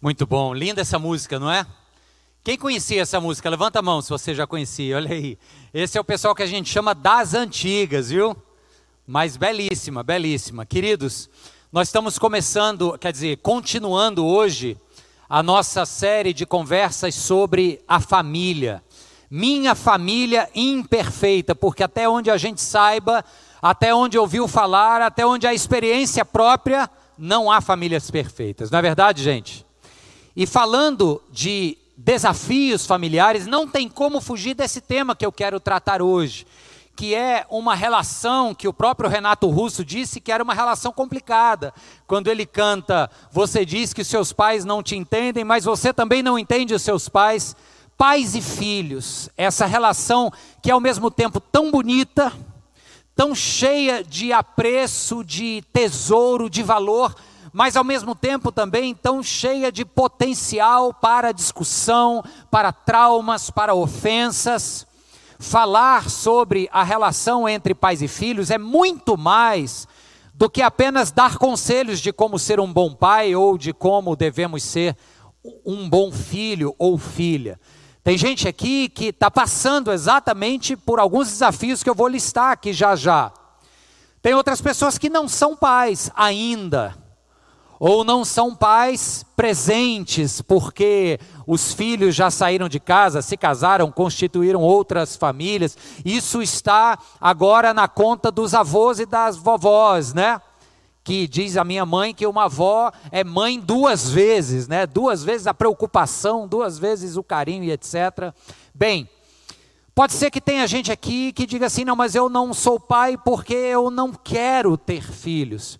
Muito bom, linda essa música, não é? Quem conhecia essa música? Levanta a mão se você já conhecia, olha aí. Esse é o pessoal que a gente chama das antigas, viu? Mas belíssima, belíssima. Queridos, nós estamos começando, quer dizer, continuando hoje a nossa série de conversas sobre a família. Minha família imperfeita, porque até onde a gente saiba, até onde ouviu falar, até onde a experiência própria, não há famílias perfeitas. Não é verdade, gente? E falando de desafios familiares, não tem como fugir desse tema que eu quero tratar hoje, que é uma relação que o próprio Renato Russo disse que era uma relação complicada. Quando ele canta, você diz que seus pais não te entendem, mas você também não entende os seus pais. Pais e filhos, essa relação que é ao mesmo tempo tão bonita, tão cheia de apreço, de tesouro, de valor, mas ao mesmo tempo também tão cheia de potencial para discussão, para traumas, para ofensas. Falar sobre a relação entre pais e filhos é muito mais do que apenas dar conselhos de como ser um bom pai ou de como devemos ser um bom filho ou filha. Tem gente aqui que está passando exatamente por alguns desafios que eu vou listar aqui já já. Tem outras pessoas que não são pais ainda ou não são pais presentes porque os filhos já saíram de casa, se casaram, constituíram outras famílias. Isso está agora na conta dos avós e das vovós, né? Que diz a minha mãe que uma avó é mãe duas vezes, né? Duas vezes a preocupação, duas vezes o carinho e etc. Bem, Pode ser que tenha gente aqui que diga assim: não, mas eu não sou pai porque eu não quero ter filhos.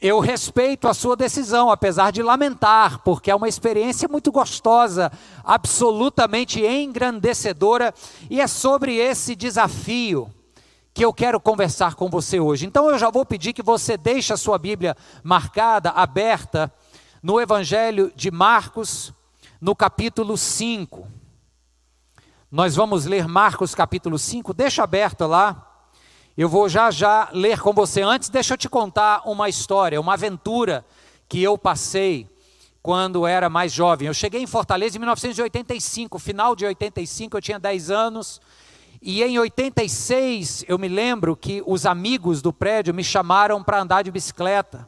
Eu respeito a sua decisão, apesar de lamentar, porque é uma experiência muito gostosa, absolutamente engrandecedora, e é sobre esse desafio que eu quero conversar com você hoje. Então eu já vou pedir que você deixe a sua Bíblia marcada, aberta, no Evangelho de Marcos, no capítulo 5. Nós vamos ler Marcos capítulo 5, deixa aberto lá. Eu vou já já ler com você. Antes, deixa eu te contar uma história, uma aventura que eu passei quando era mais jovem. Eu cheguei em Fortaleza em 1985, final de 85, eu tinha 10 anos. E em 86, eu me lembro que os amigos do prédio me chamaram para andar de bicicleta.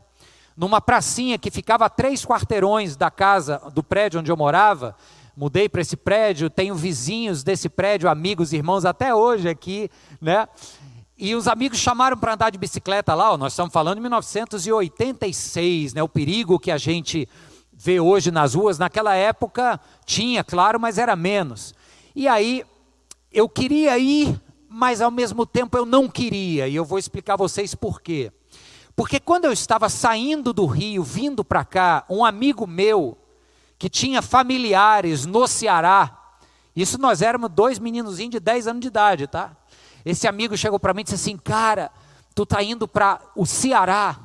Numa pracinha que ficava a três quarteirões da casa, do prédio onde eu morava. Mudei para esse prédio, tenho vizinhos desse prédio, amigos, irmãos até hoje aqui, né? E os amigos chamaram para andar de bicicleta lá, ó, nós estamos falando de 1986, né, o perigo que a gente vê hoje nas ruas, naquela época tinha, claro, mas era menos. E aí eu queria ir, mas ao mesmo tempo eu não queria, e eu vou explicar a vocês por quê. Porque quando eu estava saindo do Rio, vindo para cá, um amigo meu, que tinha familiares no Ceará, isso nós éramos dois meninozinhos de 10 anos de idade, tá? Esse amigo chegou para mim e disse assim: Cara, tu tá indo para o Ceará.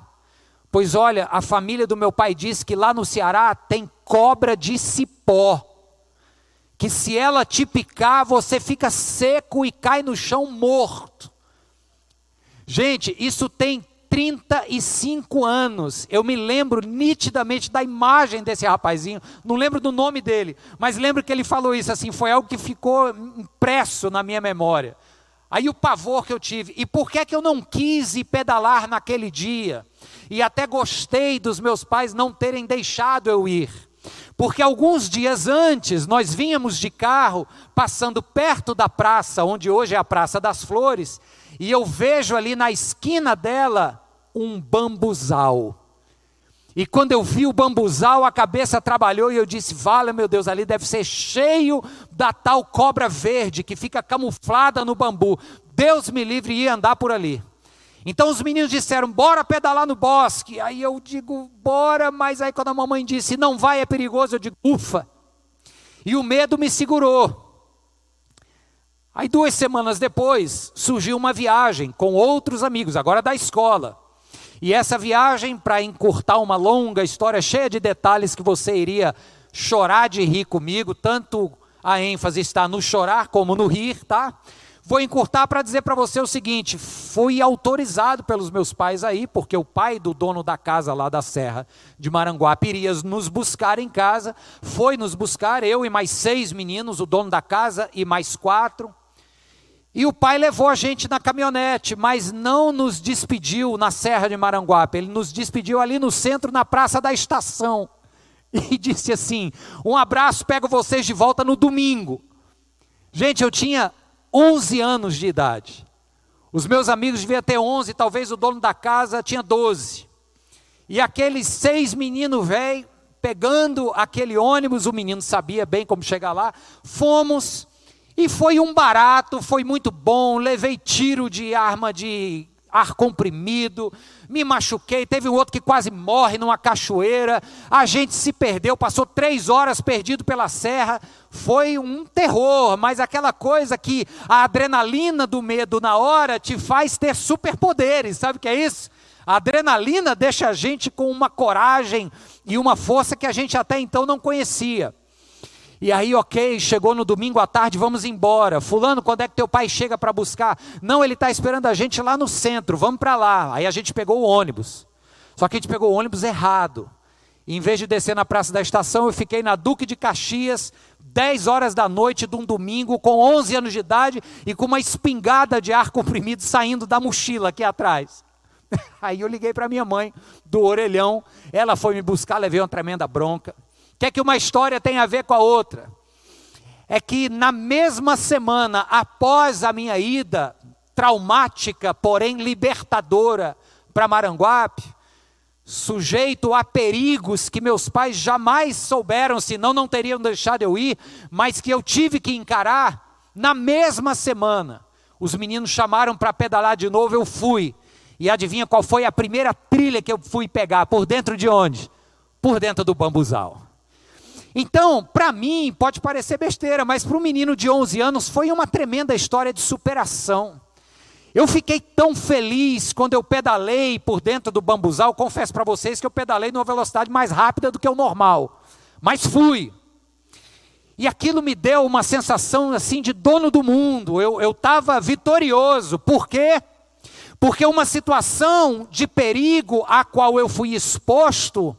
Pois olha, a família do meu pai disse que lá no Ceará tem cobra de cipó. Que se ela te picar, você fica seco e cai no chão morto. Gente, isso tem 35 anos. Eu me lembro nitidamente da imagem desse rapazinho. Não lembro do nome dele, mas lembro que ele falou isso assim. Foi algo que ficou impresso na minha memória. Aí o pavor que eu tive. E por que é que eu não quis ir pedalar naquele dia? E até gostei dos meus pais não terem deixado eu ir. Porque alguns dias antes nós vínhamos de carro passando perto da praça, onde hoje é a Praça das Flores, e eu vejo ali na esquina dela um bambuzal. E quando eu vi o bambuzal, a cabeça trabalhou e eu disse: Vale, meu Deus, ali deve ser cheio da tal cobra verde que fica camuflada no bambu. Deus me livre e andar por ali. Então os meninos disseram: Bora pedalar no bosque. Aí eu digo: Bora, mas aí quando a mamãe disse: Não vai, é perigoso, eu digo: Ufa. E o medo me segurou. Aí duas semanas depois surgiu uma viagem com outros amigos, agora da escola. E essa viagem, para encurtar uma longa história cheia de detalhes que você iria chorar de rir comigo, tanto a ênfase está no chorar como no rir, tá? Vou encurtar para dizer para você o seguinte: fui autorizado pelos meus pais aí, porque o pai do dono da casa lá da Serra de Maranguape iria nos buscar em casa, foi nos buscar, eu e mais seis meninos, o dono da casa e mais quatro. E o pai levou a gente na caminhonete, mas não nos despediu na Serra de Maranguape, ele nos despediu ali no centro, na Praça da Estação. E disse assim: Um abraço, pego vocês de volta no domingo. Gente, eu tinha 11 anos de idade. Os meus amigos deviam ter 11, talvez o dono da casa tinha 12. E aqueles seis meninos velhos, pegando aquele ônibus, o menino sabia bem como chegar lá, fomos e foi um barato, foi muito bom. Levei tiro de arma de ar comprimido, me machuquei. Teve um outro que quase morre numa cachoeira. A gente se perdeu, passou três horas perdido pela serra. Foi um terror, mas aquela coisa que a adrenalina do medo na hora te faz ter superpoderes, sabe o que é isso? A adrenalina deixa a gente com uma coragem e uma força que a gente até então não conhecia. E aí, ok, chegou no domingo à tarde, vamos embora. Fulano, quando é que teu pai chega para buscar? Não, ele está esperando a gente lá no centro, vamos para lá. Aí a gente pegou o ônibus. Só que a gente pegou o ônibus errado. E em vez de descer na praça da estação, eu fiquei na Duque de Caxias, 10 horas da noite de um domingo, com 11 anos de idade e com uma espingarda de ar comprimido saindo da mochila aqui atrás. Aí eu liguei para minha mãe, do orelhão, ela foi me buscar, levei uma tremenda bronca que é que uma história tem a ver com a outra? É que na mesma semana após a minha ida traumática, porém libertadora para Maranguape, sujeito a perigos que meus pais jamais souberam, senão não teriam deixado eu ir, mas que eu tive que encarar, na mesma semana, os meninos chamaram para pedalar de novo, eu fui. E adivinha qual foi a primeira trilha que eu fui pegar? Por dentro de onde? Por dentro do bambuzal. Então, para mim, pode parecer besteira, mas para um menino de 11 anos foi uma tremenda história de superação. Eu fiquei tão feliz quando eu pedalei por dentro do bambuzal. Confesso para vocês que eu pedalei numa velocidade mais rápida do que o normal, mas fui. E aquilo me deu uma sensação assim de dono do mundo. Eu estava vitorioso. Por quê? Porque uma situação de perigo a qual eu fui exposto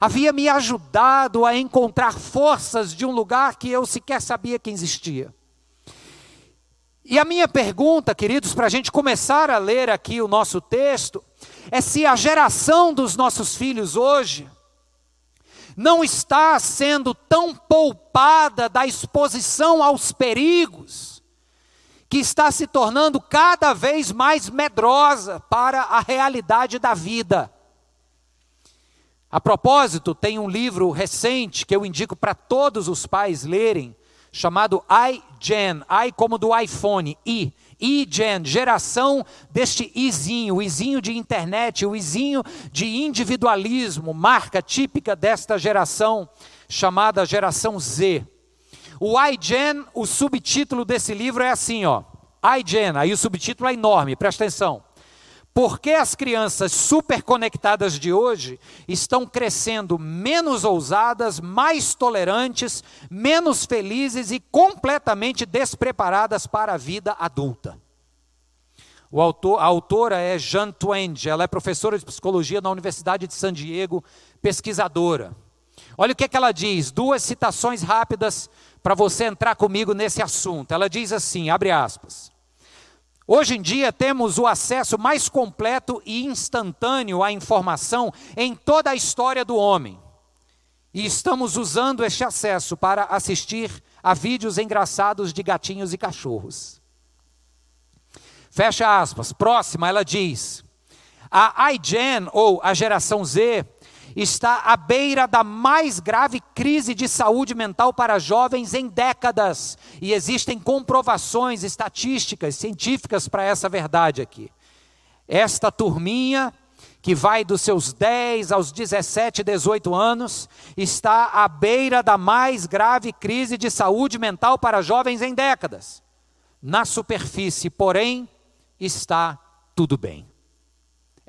havia me ajudado a encontrar forças de um lugar que eu sequer sabia que existia. E a minha pergunta, queridos, para a gente começar a ler aqui o nosso texto, é se a geração dos nossos filhos hoje não está sendo tão poupada da exposição aos perigos, que está se tornando cada vez mais medrosa para a realidade da vida. A propósito, tem um livro recente que eu indico para todos os pais lerem, chamado iGen, i como do iPhone, i, iGen, geração deste izinho, o izinho de internet, o izinho de individualismo, marca típica desta geração, chamada geração Z. O iGen, o subtítulo desse livro é assim, ó, iGen, aí o subtítulo é enorme, presta atenção. Porque as crianças superconectadas de hoje estão crescendo menos ousadas, mais tolerantes, menos felizes e completamente despreparadas para a vida adulta. Autor, a autora é Jean Twenge, ela é professora de psicologia na Universidade de San Diego, pesquisadora. Olha o que, é que ela diz, duas citações rápidas para você entrar comigo nesse assunto. Ela diz assim: abre aspas. Hoje em dia temos o acesso mais completo e instantâneo à informação em toda a história do homem. E estamos usando este acesso para assistir a vídeos engraçados de gatinhos e cachorros. Fecha aspas. Próxima, ela diz: A iGen, ou a geração Z, está à beira da mais grave crise de saúde mental para jovens em décadas. E existem comprovações estatísticas, científicas para essa verdade aqui. Esta turminha, que vai dos seus 10 aos 17, 18 anos, está à beira da mais grave crise de saúde mental para jovens em décadas. Na superfície, porém, está tudo bem.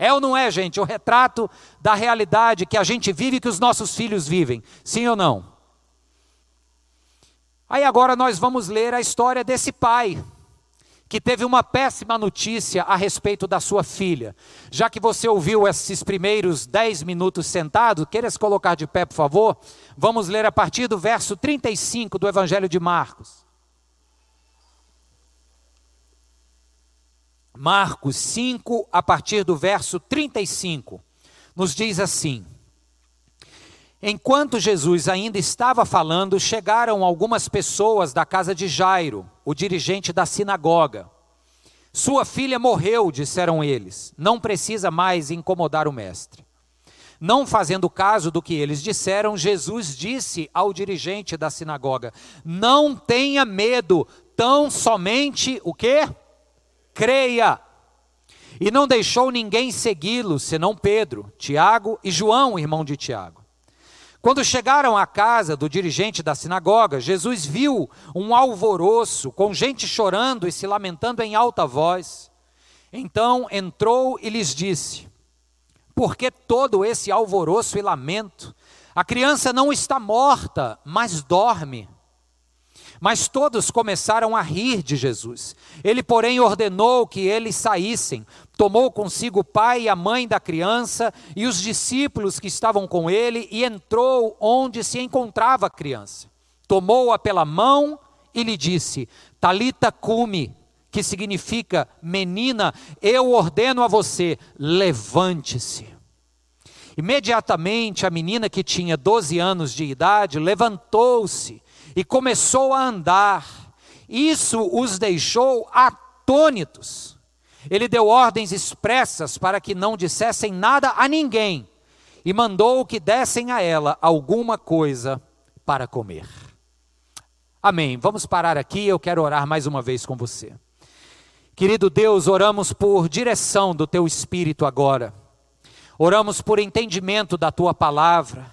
É ou não é, gente, o retrato da realidade que a gente vive e que os nossos filhos vivem? Sim ou não? Aí agora nós vamos ler a história desse pai, que teve uma péssima notícia a respeito da sua filha. Já que você ouviu esses primeiros dez minutos sentado, queira se colocar de pé, por favor? Vamos ler a partir do verso 35 do Evangelho de Marcos. Marcos 5, a partir do verso 35, nos diz assim: Enquanto Jesus ainda estava falando, chegaram algumas pessoas da casa de Jairo, o dirigente da sinagoga. Sua filha morreu, disseram eles, não precisa mais incomodar o mestre. Não fazendo caso do que eles disseram, Jesus disse ao dirigente da sinagoga: Não tenha medo, tão somente o quê? Creia. E não deixou ninguém segui-lo, senão Pedro, Tiago e João, irmão de Tiago. Quando chegaram à casa do dirigente da sinagoga, Jesus viu um alvoroço, com gente chorando e se lamentando em alta voz. Então entrou e lhes disse: Por que todo esse alvoroço e lamento? A criança não está morta, mas dorme. Mas todos começaram a rir de Jesus. Ele, porém, ordenou que eles saíssem. Tomou consigo o pai e a mãe da criança e os discípulos que estavam com ele e entrou onde se encontrava a criança. Tomou-a pela mão e lhe disse: Talita cumi, que significa menina, eu ordeno a você, levante-se. Imediatamente a menina que tinha 12 anos de idade levantou-se e começou a andar. Isso os deixou atônitos. Ele deu ordens expressas para que não dissessem nada a ninguém e mandou que dessem a ela alguma coisa para comer. Amém. Vamos parar aqui, eu quero orar mais uma vez com você. Querido Deus, oramos por direção do teu espírito agora. Oramos por entendimento da tua palavra.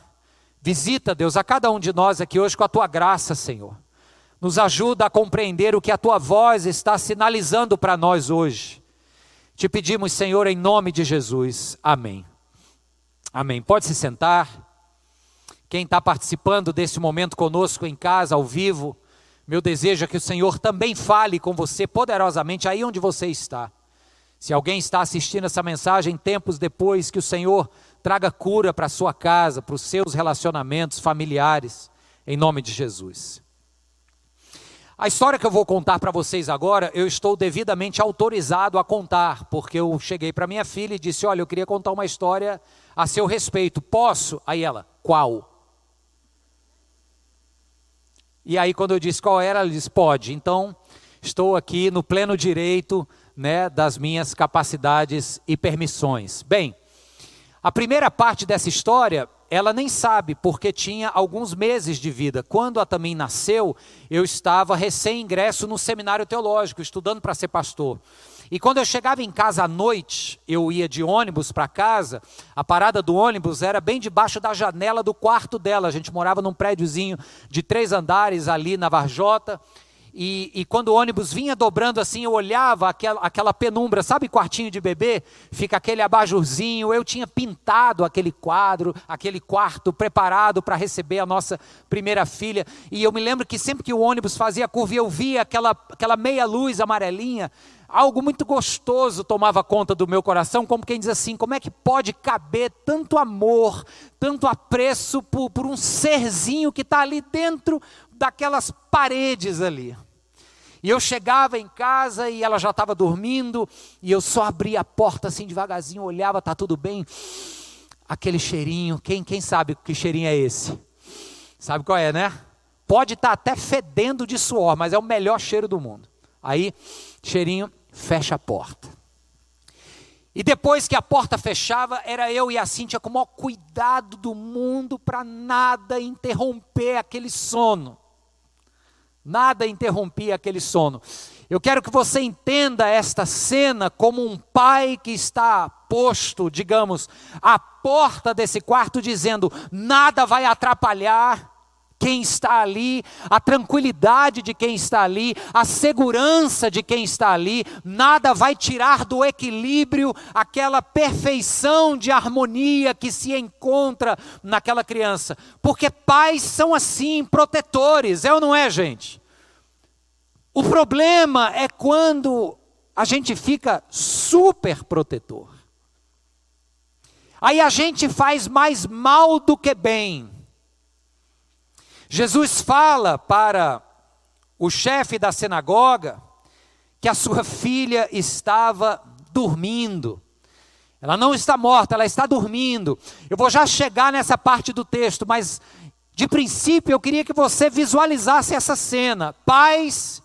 Visita, Deus, a cada um de nós aqui hoje com a tua graça, Senhor. Nos ajuda a compreender o que a tua voz está sinalizando para nós hoje. Te pedimos, Senhor, em nome de Jesus. Amém. Amém. Pode se sentar. Quem está participando desse momento conosco em casa, ao vivo, meu desejo é que o Senhor também fale com você poderosamente aí onde você está. Se alguém está assistindo essa mensagem tempos depois, que o Senhor traga cura para a sua casa, para os seus relacionamentos familiares, em nome de Jesus. A história que eu vou contar para vocês agora, eu estou devidamente autorizado a contar, porque eu cheguei para minha filha e disse: Olha, eu queria contar uma história a seu respeito. Posso? Aí ela: Qual? E aí, quando eu disse qual era, ela disse: Pode. Então, estou aqui no pleno direito né, das minhas capacidades e permissões. Bem, a primeira parte dessa história, ela nem sabe, porque tinha alguns meses de vida. Quando a Tamim nasceu, eu estava recém-ingresso no seminário teológico, estudando para ser pastor. E quando eu chegava em casa à noite, eu ia de ônibus para casa, a parada do ônibus era bem debaixo da janela do quarto dela. A gente morava num prédiozinho de três andares ali na Varjota. E, e, quando o ônibus vinha dobrando assim, eu olhava aquela, aquela penumbra, sabe quartinho de bebê? Fica aquele abajurzinho. Eu tinha pintado aquele quadro, aquele quarto preparado para receber a nossa primeira filha. E eu me lembro que sempre que o ônibus fazia curva, eu via aquela, aquela meia luz amarelinha. Algo muito gostoso tomava conta do meu coração, como quem diz assim: como é que pode caber tanto amor, tanto apreço por, por um serzinho que está ali dentro daquelas paredes ali? E eu chegava em casa e ela já estava dormindo, e eu só abria a porta assim devagarzinho, olhava, tá tudo bem. Aquele cheirinho, quem, quem sabe que cheirinho é esse? Sabe qual é, né? Pode estar tá até fedendo de suor, mas é o melhor cheiro do mundo. Aí, cheirinho, fecha a porta. E depois que a porta fechava, era eu e a Cíntia com o maior cuidado do mundo para nada interromper aquele sono. Nada interrompia aquele sono. Eu quero que você entenda esta cena como um pai que está posto, digamos, à porta desse quarto, dizendo: nada vai atrapalhar quem está ali, a tranquilidade de quem está ali, a segurança de quem está ali, nada vai tirar do equilíbrio aquela perfeição de harmonia que se encontra naquela criança. Porque pais são assim, protetores, é ou não é, gente? O problema é quando a gente fica super protetor. Aí a gente faz mais mal do que bem. Jesus fala para o chefe da sinagoga que a sua filha estava dormindo. Ela não está morta, ela está dormindo. Eu vou já chegar nessa parte do texto, mas de princípio eu queria que você visualizasse essa cena. Pais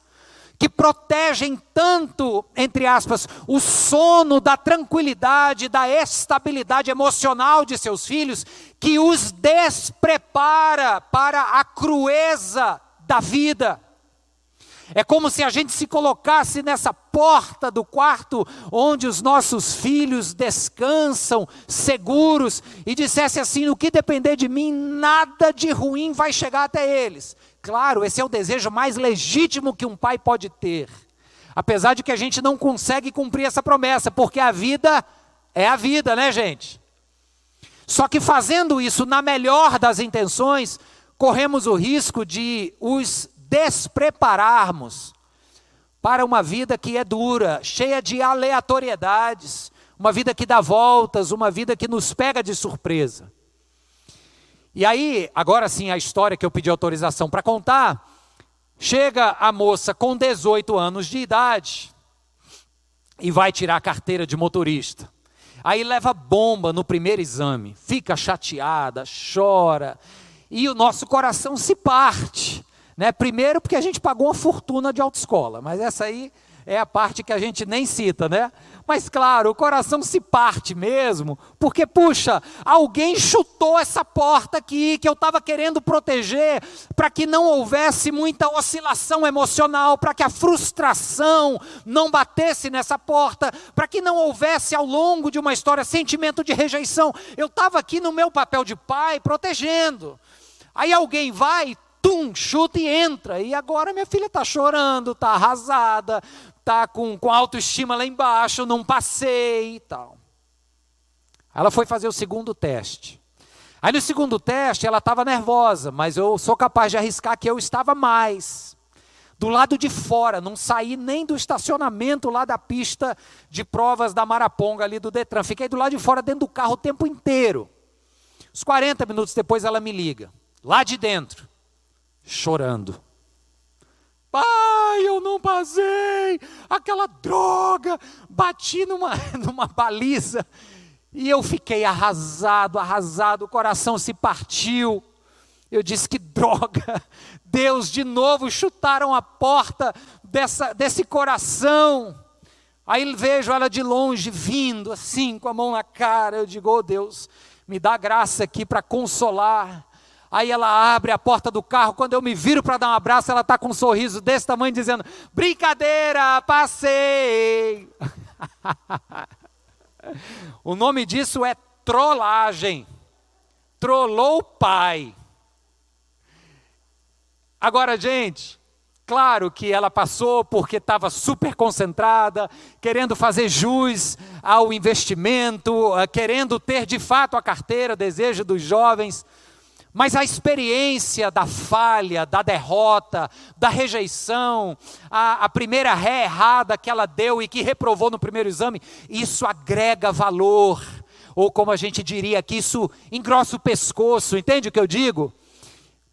que protegem tanto, entre aspas, o sono da tranquilidade, da estabilidade emocional de seus filhos, que os desprepara para a crueza da vida. É como se a gente se colocasse nessa porta do quarto onde os nossos filhos descansam seguros e dissesse assim: no que depender de mim, nada de ruim vai chegar até eles. Claro, esse é o desejo mais legítimo que um pai pode ter. Apesar de que a gente não consegue cumprir essa promessa, porque a vida é a vida, né, gente? Só que fazendo isso na melhor das intenções, corremos o risco de os desprepararmos para uma vida que é dura, cheia de aleatoriedades, uma vida que dá voltas, uma vida que nos pega de surpresa. E aí, agora sim, a história que eu pedi autorização para contar, chega a moça com 18 anos de idade e vai tirar a carteira de motorista. Aí leva bomba no primeiro exame, fica chateada, chora, e o nosso coração se parte. Né? Primeiro, porque a gente pagou uma fortuna de autoescola, mas essa aí é a parte que a gente nem cita, né? Mas claro, o coração se parte mesmo, porque, puxa, alguém chutou essa porta aqui que eu estava querendo proteger, para que não houvesse muita oscilação emocional, para que a frustração não batesse nessa porta, para que não houvesse ao longo de uma história sentimento de rejeição. Eu estava aqui no meu papel de pai protegendo. Aí alguém vai, tum, chuta e entra. E agora minha filha está chorando, está arrasada, está com, com autoestima lá embaixo, não passei e tal. Ela foi fazer o segundo teste. Aí no segundo teste ela estava nervosa, mas eu sou capaz de arriscar que eu estava mais. Do lado de fora, não saí nem do estacionamento lá da pista de provas da Maraponga ali do Detran. Fiquei do lado de fora dentro do carro o tempo inteiro. Uns 40 minutos depois ela me liga, lá de dentro chorando. Pai, eu não passei, aquela droga, bati numa, numa baliza e eu fiquei arrasado, arrasado, o coração se partiu. Eu disse: que droga, Deus, de novo chutaram a porta dessa, desse coração. Aí vejo ela de longe vindo, assim, com a mão na cara. Eu digo: oh Deus, me dá graça aqui para consolar Aí ela abre a porta do carro. Quando eu me viro para dar um abraço, ela está com um sorriso desse tamanho, dizendo: Brincadeira, passei. o nome disso é trollagem. Trollou o pai. Agora, gente, Claro que ela passou porque estava super concentrada, querendo fazer jus ao investimento, eh, querendo ter de fato a carteira, desejo dos jovens. Mas a experiência da falha, da derrota, da rejeição, a, a, primeira ré errada que ela deu e que reprovou no primeiro exame, isso agrega valor. Ou como a gente diria aqui, isso engrossa o pescoço, entende o que eu digo?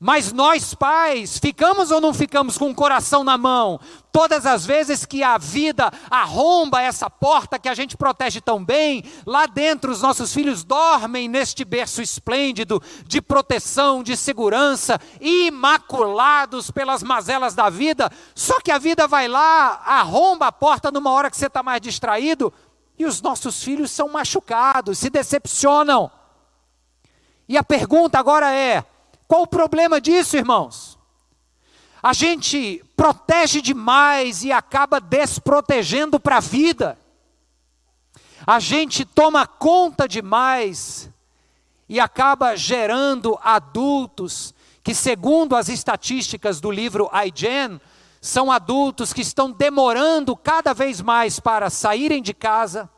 Mas nós pais, ficamos ou não ficamos com o coração na mão? Todas as vezes que a vida arromba essa porta que a gente protege tão bem, lá dentro os nossos filhos dormem neste berço esplêndido de proteção, de segurança, imaculados pelas mazelas da vida. Só que a vida vai lá, arromba a porta numa hora que você está mais distraído, e os nossos filhos são machucados, se decepcionam. E a pergunta agora é: qual o problema disso, irmãos? A gente protege demais e acaba desprotegendo para a vida. A gente toma conta demais e acaba gerando adultos que, segundo as estatísticas do livro iGen, são adultos que estão demorando cada vez mais para saírem de casa,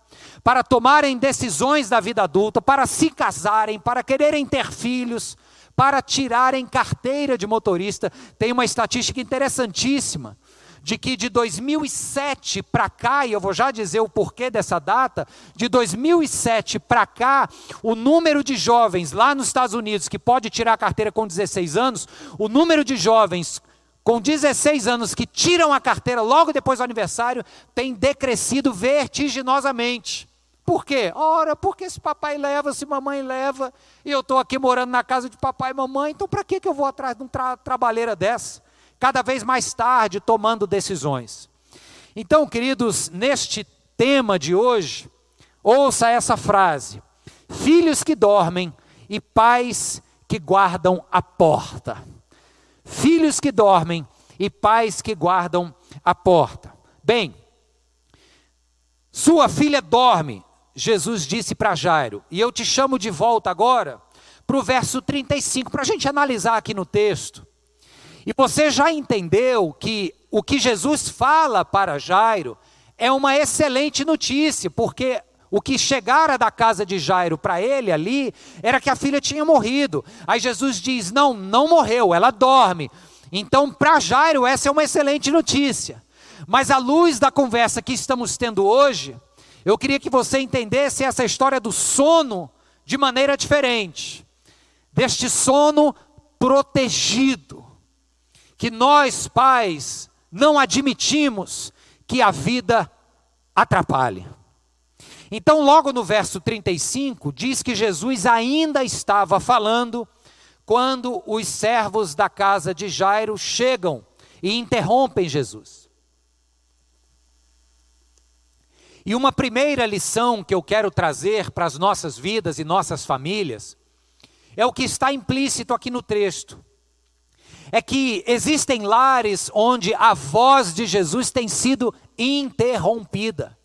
para tomarem decisões da vida adulta, para se casarem, para quererem ter filhos, para tirarem carteira de motorista. Tem uma estatística interessantíssima de que de 2007 para cá, e eu vou já dizer o porquê dessa data, de 2007 para cá, o número de jovens lá nos Estados Unidos que pode tirar a carteira com 16 anos, o número de jovens com 16 anos que tiram a carteira logo depois do aniversário tem decrescido vertiginosamente. Por quê? Ora, porque se papai leva, se mamãe leva, e eu estou aqui morando na casa de papai e mamãe, então para que, eu vou atrás de uma tra trabalheira dessa? Cada vez mais tarde, tomando decisões. Então, queridos, neste tema de hoje, ouça essa frase: Filhos que dormem e pais que guardam a porta. Filhos que dormem e pais que guardam a porta. Bem, sua filha dorme, Jesus disse para Jairo, e eu te chamo de volta agora para o verso 35, para a gente analisar aqui no texto. E você já entendeu que o que Jesus fala para Jairo é uma excelente notícia, porque o que chegara da casa de Jairo para ele ali era que a filha tinha morrido. Aí Jesus diz: Não, não morreu, ela dorme. Então, para Jairo, essa é uma excelente notícia. Mas à luz da conversa que estamos tendo hoje, eu queria que você entendesse essa história do sono de maneira diferente. Deste sono protegido, que nós pais não admitimos que a vida atrapalhe. Então, logo no verso 35, diz que Jesus ainda estava falando quando os servos da casa de Jairo chegam e interrompem Jesus. E uma primeira lição que eu quero trazer para as nossas vidas e nossas famílias é o que está implícito aqui no texto. É que existem lares onde a voz de Jesus tem sido interrompida.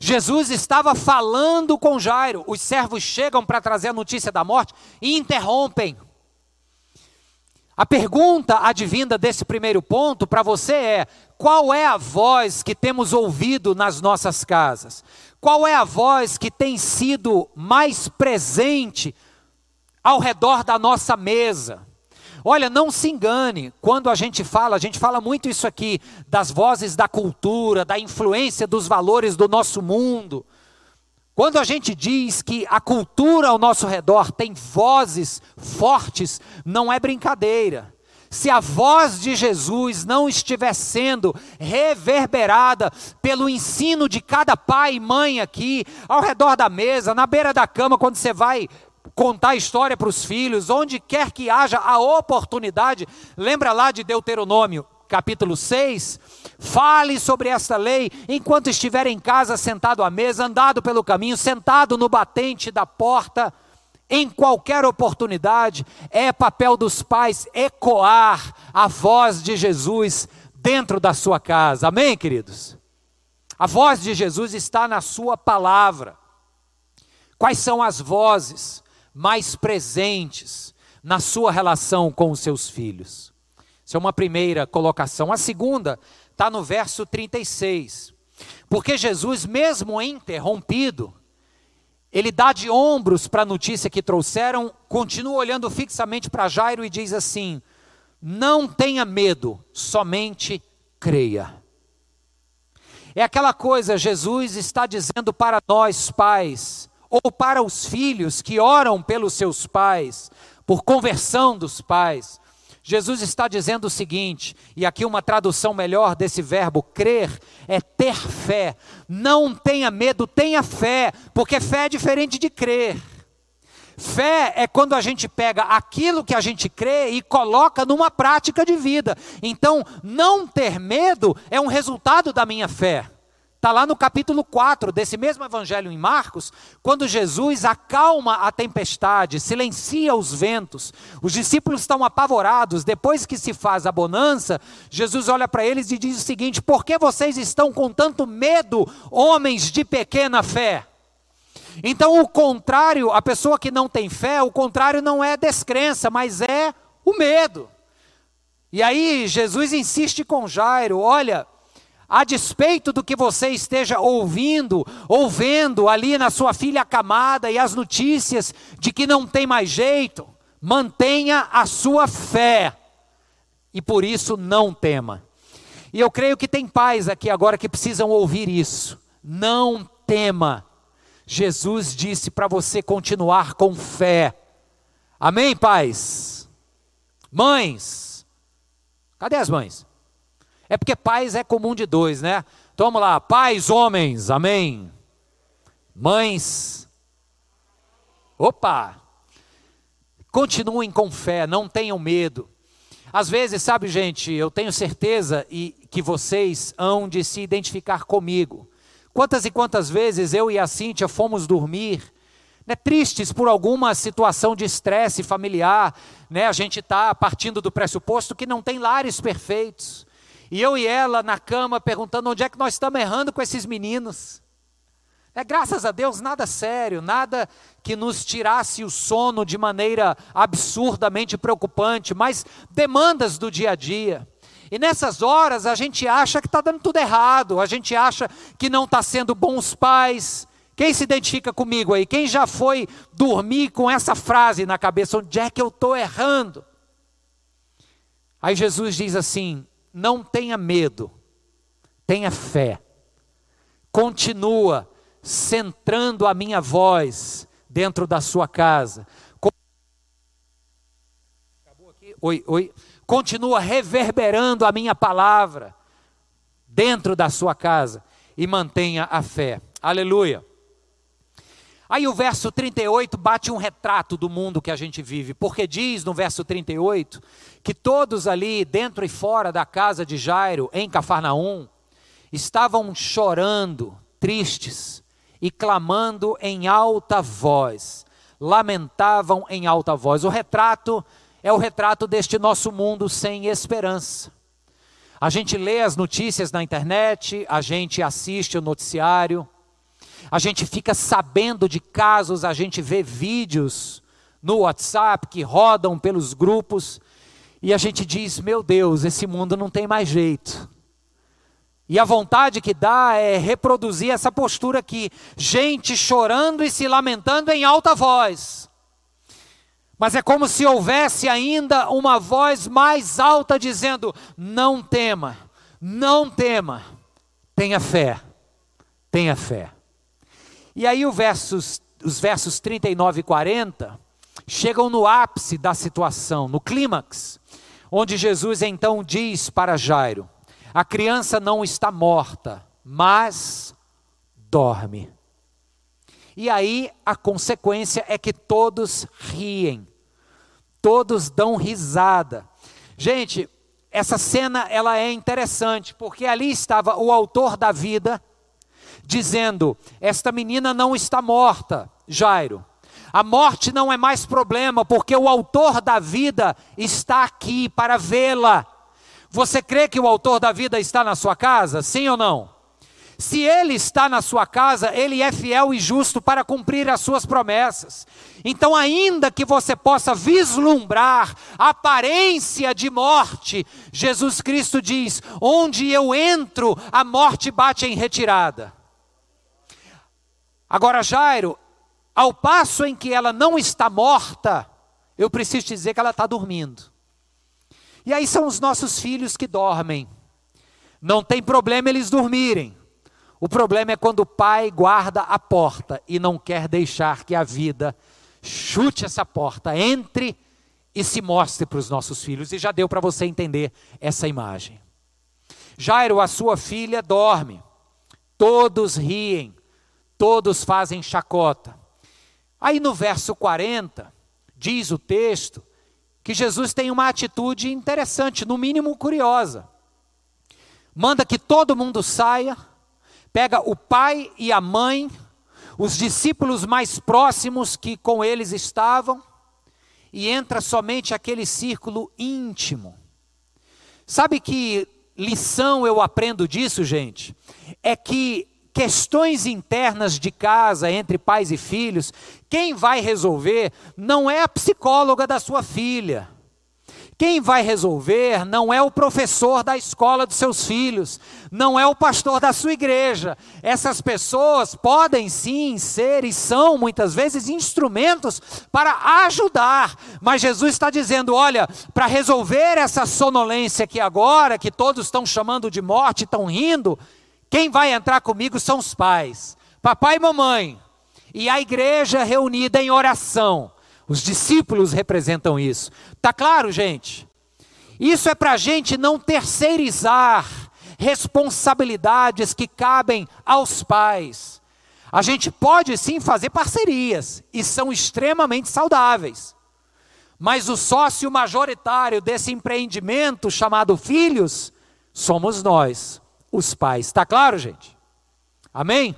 Jesus estava falando com Jairo, os servos chegam para trazer a notícia da morte e interrompem. A pergunta advinda desse primeiro ponto para você é: qual é a voz que temos ouvido nas nossas casas? Qual é a voz que tem sido mais presente ao redor da nossa mesa? Olha, não se engane, quando a gente fala, a gente fala muito isso aqui, das vozes da cultura, da influência dos valores do nosso mundo. Quando a gente diz que a cultura ao nosso redor tem vozes fortes, não é brincadeira. Se a voz de Jesus não estiver sendo reverberada pelo ensino de cada pai e mãe aqui, ao redor da mesa, na beira da cama, quando você vai contar história para os filhos, onde quer que haja a oportunidade, lembra lá de Deuteronômio, capítulo 6, fale sobre esta lei enquanto estiver em casa, sentado à mesa, andado pelo caminho, sentado no batente da porta, em qualquer oportunidade, é papel dos pais ecoar a voz de Jesus dentro da sua casa. Amém, queridos? A voz de Jesus está na sua palavra. Quais são as vozes mais presentes na sua relação com os seus filhos? Essa é uma primeira colocação. A segunda está no verso 36. Porque Jesus, mesmo interrompido, ele dá de ombros para a notícia que trouxeram, continua olhando fixamente para Jairo e diz assim: Não tenha medo, somente creia. É aquela coisa, Jesus está dizendo para nós, pais, ou para os filhos que oram pelos seus pais, por conversão dos pais, Jesus está dizendo o seguinte, e aqui uma tradução melhor desse verbo crer é ter fé. Não tenha medo, tenha fé, porque fé é diferente de crer. Fé é quando a gente pega aquilo que a gente crê e coloca numa prática de vida. Então, não ter medo é um resultado da minha fé. Está lá no capítulo 4 desse mesmo evangelho em Marcos, quando Jesus acalma a tempestade, silencia os ventos, os discípulos estão apavorados. Depois que se faz a bonança, Jesus olha para eles e diz o seguinte: Por que vocês estão com tanto medo, homens de pequena fé? Então, o contrário, a pessoa que não tem fé, o contrário não é descrença, mas é o medo. E aí, Jesus insiste com Jairo: Olha a despeito do que você esteja ouvindo ou vendo ali na sua filha acamada e as notícias de que não tem mais jeito, mantenha a sua fé e por isso não tema. E eu creio que tem pais aqui agora que precisam ouvir isso. Não tema. Jesus disse para você continuar com fé. Amém, pais? Mães. Cadê as mães? É porque pais é comum de dois, né? Então vamos lá, pais, homens, amém. Mães. Opa! Continuem com fé, não tenham medo. Às vezes, sabe, gente, eu tenho certeza e que vocês hão de se identificar comigo. Quantas e quantas vezes eu e a Cíntia fomos dormir né, tristes por alguma situação de estresse familiar, né, a gente está partindo do pressuposto que não tem lares perfeitos. E eu e ela na cama perguntando onde é que nós estamos errando com esses meninos. É, graças a Deus, nada sério, nada que nos tirasse o sono de maneira absurdamente preocupante, mas demandas do dia a dia. E nessas horas a gente acha que está dando tudo errado, a gente acha que não está sendo bons pais. Quem se identifica comigo aí? Quem já foi dormir com essa frase na cabeça? Onde é que eu estou errando? Aí Jesus diz assim: não tenha medo, tenha fé, continua centrando a minha voz dentro da sua casa. Acabou aqui? Oi, oi continua reverberando a minha palavra dentro da sua casa e mantenha a fé. Aleluia. Aí o verso 38 bate um retrato do mundo que a gente vive, porque diz no verso 38 que todos ali dentro e fora da casa de Jairo, em Cafarnaum, estavam chorando, tristes e clamando em alta voz, lamentavam em alta voz. O retrato é o retrato deste nosso mundo sem esperança. A gente lê as notícias na internet, a gente assiste o noticiário, a gente fica sabendo de casos, a gente vê vídeos no WhatsApp que rodam pelos grupos e a gente diz: meu Deus, esse mundo não tem mais jeito. E a vontade que dá é reproduzir essa postura aqui, gente chorando e se lamentando em alta voz. Mas é como se houvesse ainda uma voz mais alta dizendo: não tema, não tema, tenha fé, tenha fé. E aí versos, os versos 39 e 40 chegam no ápice da situação, no clímax, onde Jesus então diz para Jairo: a criança não está morta, mas dorme. E aí a consequência é que todos riem, todos dão risada. Gente, essa cena ela é interessante porque ali estava o autor da vida dizendo: esta menina não está morta, Jairo. A morte não é mais problema porque o autor da vida está aqui para vê-la. Você crê que o autor da vida está na sua casa? Sim ou não? Se ele está na sua casa, ele é fiel e justo para cumprir as suas promessas. Então, ainda que você possa vislumbrar aparência de morte, Jesus Cristo diz: onde eu entro, a morte bate em retirada. Agora, Jairo, ao passo em que ela não está morta, eu preciso dizer que ela está dormindo. E aí são os nossos filhos que dormem. Não tem problema eles dormirem. O problema é quando o pai guarda a porta e não quer deixar que a vida chute essa porta, entre e se mostre para os nossos filhos. E já deu para você entender essa imagem. Jairo, a sua filha, dorme. Todos riem, todos fazem chacota. Aí no verso 40, diz o texto que Jesus tem uma atitude interessante, no mínimo curiosa. Manda que todo mundo saia pega o pai e a mãe, os discípulos mais próximos que com eles estavam, e entra somente aquele círculo íntimo. Sabe que lição eu aprendo disso, gente? É que questões internas de casa entre pais e filhos, quem vai resolver não é a psicóloga da sua filha. Quem vai resolver não é o professor da escola dos seus filhos, não é o pastor da sua igreja. Essas pessoas podem sim ser e são muitas vezes instrumentos para ajudar, mas Jesus está dizendo: olha, para resolver essa sonolência aqui agora, que todos estão chamando de morte, estão rindo, quem vai entrar comigo são os pais, papai e mamãe, e a igreja reunida em oração. Os discípulos representam isso. Tá claro, gente? Isso é para a gente não terceirizar responsabilidades que cabem aos pais. A gente pode sim fazer parcerias e são extremamente saudáveis. Mas o sócio majoritário desse empreendimento chamado filhos somos nós, os pais. Está claro, gente? Amém?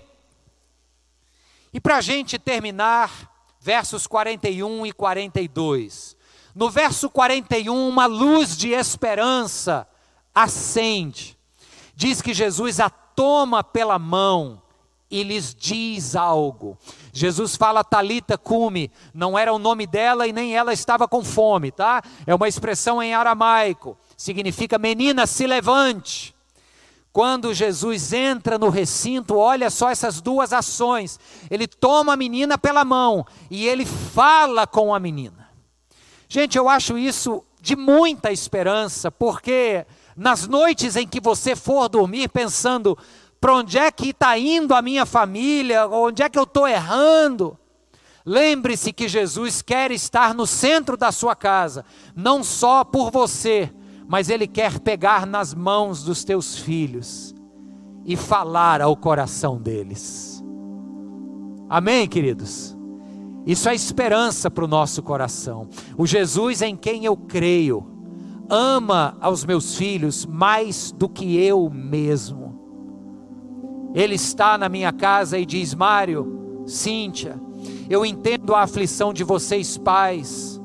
E para a gente terminar, versos 41 e 42. No verso 41, uma luz de esperança acende. Diz que Jesus a toma pela mão e lhes diz algo. Jesus fala Talita cume, não era o nome dela e nem ela estava com fome, tá? É uma expressão em aramaico, significa menina, se levante. Quando Jesus entra no recinto, olha só essas duas ações. Ele toma a menina pela mão e ele fala com a menina. Gente, eu acho isso de muita esperança, porque nas noites em que você for dormir pensando, para onde é que está indo a minha família, onde é que eu estou errando, lembre-se que Jesus quer estar no centro da sua casa, não só por você, mas Ele quer pegar nas mãos dos teus filhos e falar ao coração deles. Amém, queridos? Isso é esperança para o nosso coração. O Jesus em quem eu creio ama aos meus filhos mais do que eu mesmo. Ele está na minha casa e diz: Mário, Cíntia, eu entendo a aflição de vocês, pais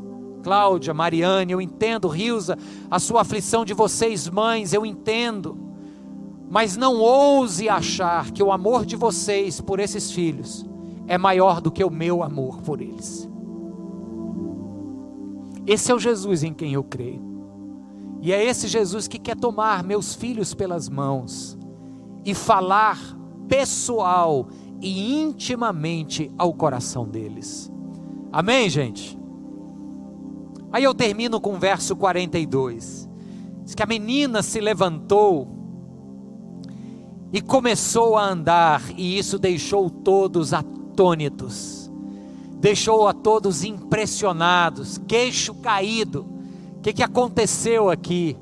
Cláudia, Mariane, eu entendo, Rilza, a sua aflição de vocês, mães, eu entendo. Mas não ouse achar que o amor de vocês por esses filhos é maior do que o meu amor por eles. Esse é o Jesus em quem eu creio. E é esse Jesus que quer tomar meus filhos pelas mãos e falar pessoal e intimamente ao coração deles. Amém, gente? Aí eu termino com o verso 42. Diz que a menina se levantou e começou a andar, e isso deixou todos atônitos, deixou a todos impressionados, queixo caído. O que, que aconteceu aqui?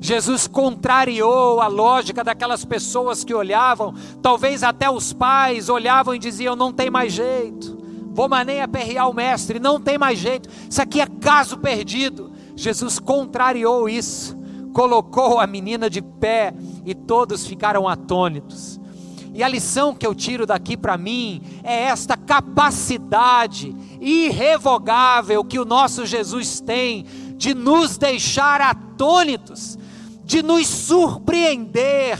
Jesus contrariou a lógica daquelas pessoas que olhavam, talvez até os pais olhavam e diziam: não tem mais jeito vou maneia aperrear o mestre, não tem mais jeito, isso aqui é caso perdido. Jesus contrariou isso, colocou a menina de pé e todos ficaram atônitos. E a lição que eu tiro daqui para mim é esta capacidade irrevogável que o nosso Jesus tem de nos deixar atônitos, de nos surpreender,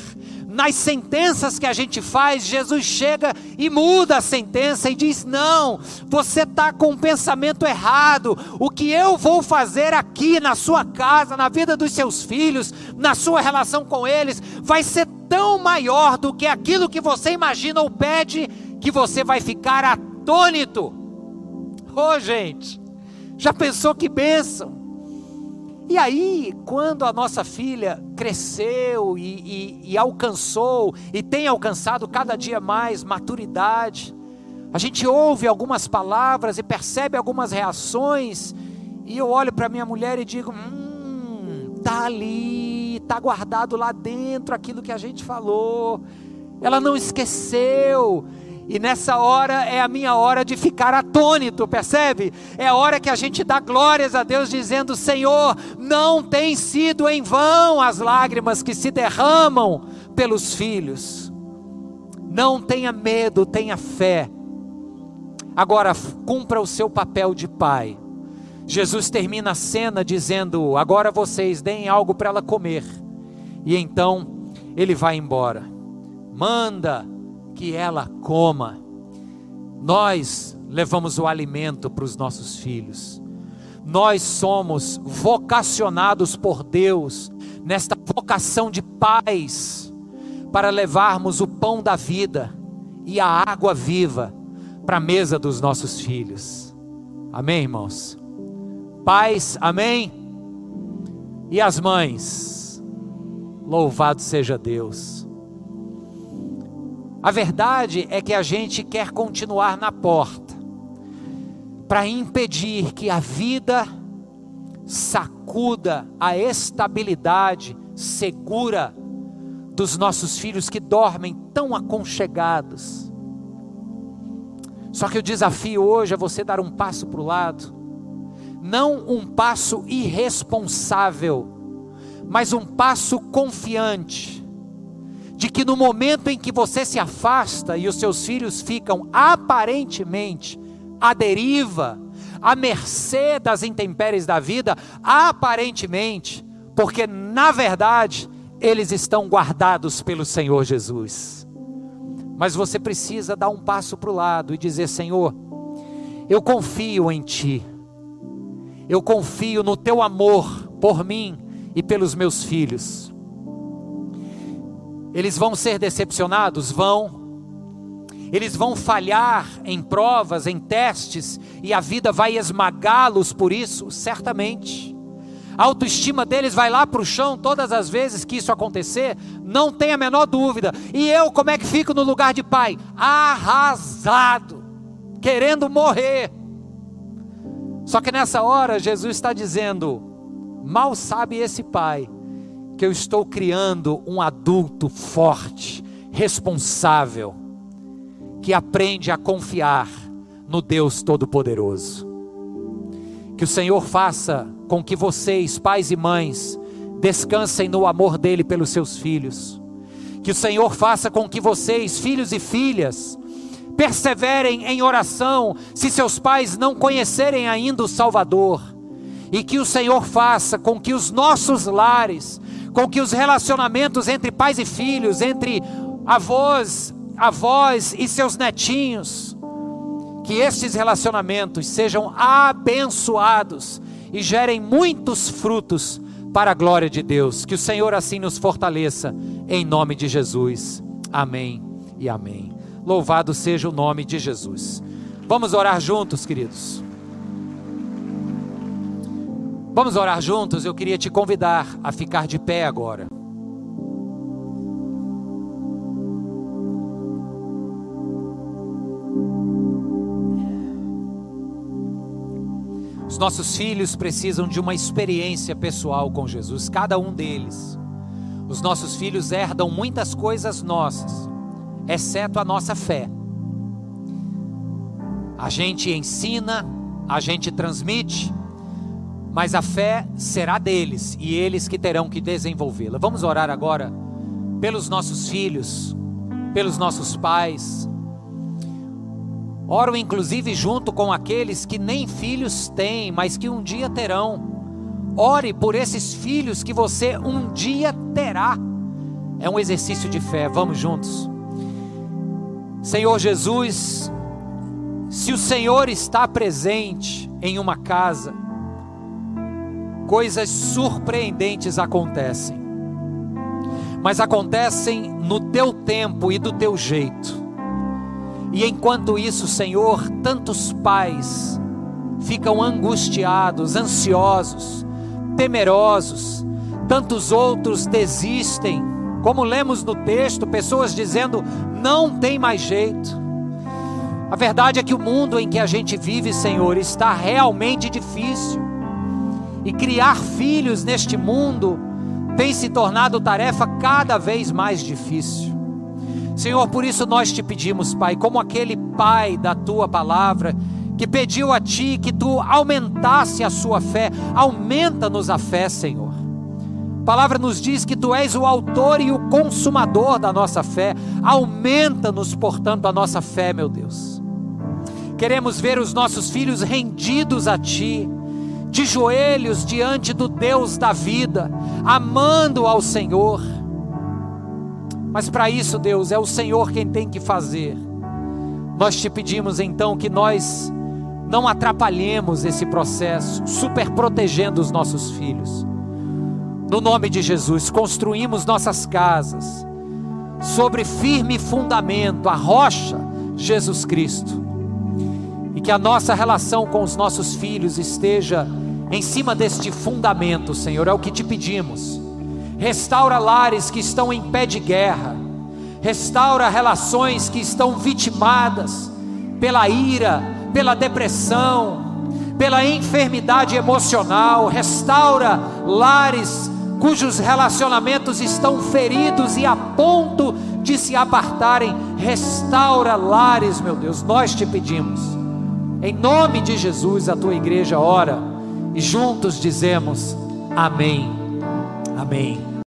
nas sentenças que a gente faz, Jesus chega e muda a sentença e diz: Não, você está com um pensamento errado. O que eu vou fazer aqui na sua casa, na vida dos seus filhos, na sua relação com eles, vai ser tão maior do que aquilo que você imagina ou pede, que você vai ficar atônito. Ô oh, gente, já pensou que bênção? E aí, quando a nossa filha cresceu e, e, e, alcançou, e tem alcançado cada dia mais maturidade, a gente ouve algumas palavras e percebe algumas reações, e eu olho para minha mulher e digo: hum, tá ali, tá guardado lá dentro aquilo que a gente falou, ela não esqueceu, e nessa hora é a minha hora de ficar atônito, percebe? É a hora que a gente dá glórias a Deus, dizendo: Senhor, não tem sido em vão as lágrimas que se derramam pelos filhos. Não tenha medo, tenha fé. Agora, cumpra o seu papel de pai. Jesus termina a cena dizendo: Agora vocês deem algo para ela comer. E então ele vai embora. Manda que ela coma. Nós levamos o alimento para os nossos filhos. nós somos vocacionados por Deus nesta vocação de paz para levarmos o pão da vida e a água viva para a mesa dos nossos filhos. Amém, irmãos? Pais, amém? E as mães, louvado seja Deus. A verdade é que a gente quer continuar na porta para impedir que a vida sacuda a estabilidade segura dos nossos filhos que dormem tão aconchegados. Só que o desafio hoje é você dar um passo para o lado, não um passo irresponsável, mas um passo confiante, de que no momento em que você se afasta e os seus filhos ficam aparentemente à deriva, à mercê das intempéries da vida, aparentemente, porque na verdade eles estão guardados pelo Senhor Jesus. Mas você precisa dar um passo para o lado e dizer: Senhor, eu confio em Ti, eu confio no Teu amor por mim e pelos meus filhos. Eles vão ser decepcionados? Vão eles vão falhar em provas, em testes, e a vida vai esmagá-los por isso, certamente. A autoestima deles vai lá para o chão todas as vezes que isso acontecer, não tem a menor dúvida. E eu, como é que fico no lugar de pai? Arrasado, querendo morrer. Só que nessa hora, Jesus está dizendo: mal sabe esse pai que eu estou criando um adulto forte, responsável que aprende a confiar no Deus Todo-Poderoso. Que o Senhor faça com que vocês, pais e mães, descansem no amor dele pelos seus filhos. Que o Senhor faça com que vocês, filhos e filhas, perseverem em oração, se seus pais não conhecerem ainda o Salvador. E que o Senhor faça com que os nossos lares, com que os relacionamentos entre pais e filhos, entre avós, avós e seus netinhos, que estes relacionamentos sejam abençoados e gerem muitos frutos para a glória de Deus. Que o Senhor assim nos fortaleça, em nome de Jesus. Amém e amém. Louvado seja o nome de Jesus. Vamos orar juntos, queridos. Vamos orar juntos. Eu queria te convidar a ficar de pé agora. Os nossos filhos precisam de uma experiência pessoal com Jesus, cada um deles. Os nossos filhos herdam muitas coisas nossas, exceto a nossa fé. A gente ensina, a gente transmite, mas a fé será deles e eles que terão que desenvolvê-la. Vamos orar agora pelos nossos filhos, pelos nossos pais, Oro inclusive junto com aqueles que nem filhos têm, mas que um dia terão. Ore por esses filhos que você um dia terá. É um exercício de fé, vamos juntos. Senhor Jesus, se o Senhor está presente em uma casa, coisas surpreendentes acontecem, mas acontecem no teu tempo e do teu jeito. E enquanto isso, Senhor, tantos pais ficam angustiados, ansiosos, temerosos, tantos outros desistem, como lemos no texto, pessoas dizendo: não tem mais jeito. A verdade é que o mundo em que a gente vive, Senhor, está realmente difícil. E criar filhos neste mundo tem se tornado tarefa cada vez mais difícil. Senhor, por isso nós te pedimos, Pai, como aquele pai da tua palavra, que pediu a ti que tu aumentasse a sua fé, aumenta-nos a fé, Senhor. A palavra nos diz que tu és o autor e o consumador da nossa fé, aumenta-nos, portanto, a nossa fé, meu Deus. Queremos ver os nossos filhos rendidos a ti, de joelhos diante do Deus da vida, amando ao Senhor mas para isso, Deus, é o Senhor quem tem que fazer. Nós te pedimos então que nós não atrapalhemos esse processo, super protegendo os nossos filhos. No nome de Jesus, construímos nossas casas sobre firme fundamento, a rocha, Jesus Cristo. Que a nossa relação com os nossos filhos esteja em cima deste fundamento, Senhor, é o que te pedimos. Restaura lares que estão em pé de guerra, restaura relações que estão vitimadas pela ira, pela depressão, pela enfermidade emocional, restaura lares cujos relacionamentos estão feridos e a ponto de se apartarem, restaura lares, meu Deus, nós te pedimos. Em nome de Jesus, a tua igreja ora e juntos dizemos: Amém. Amém.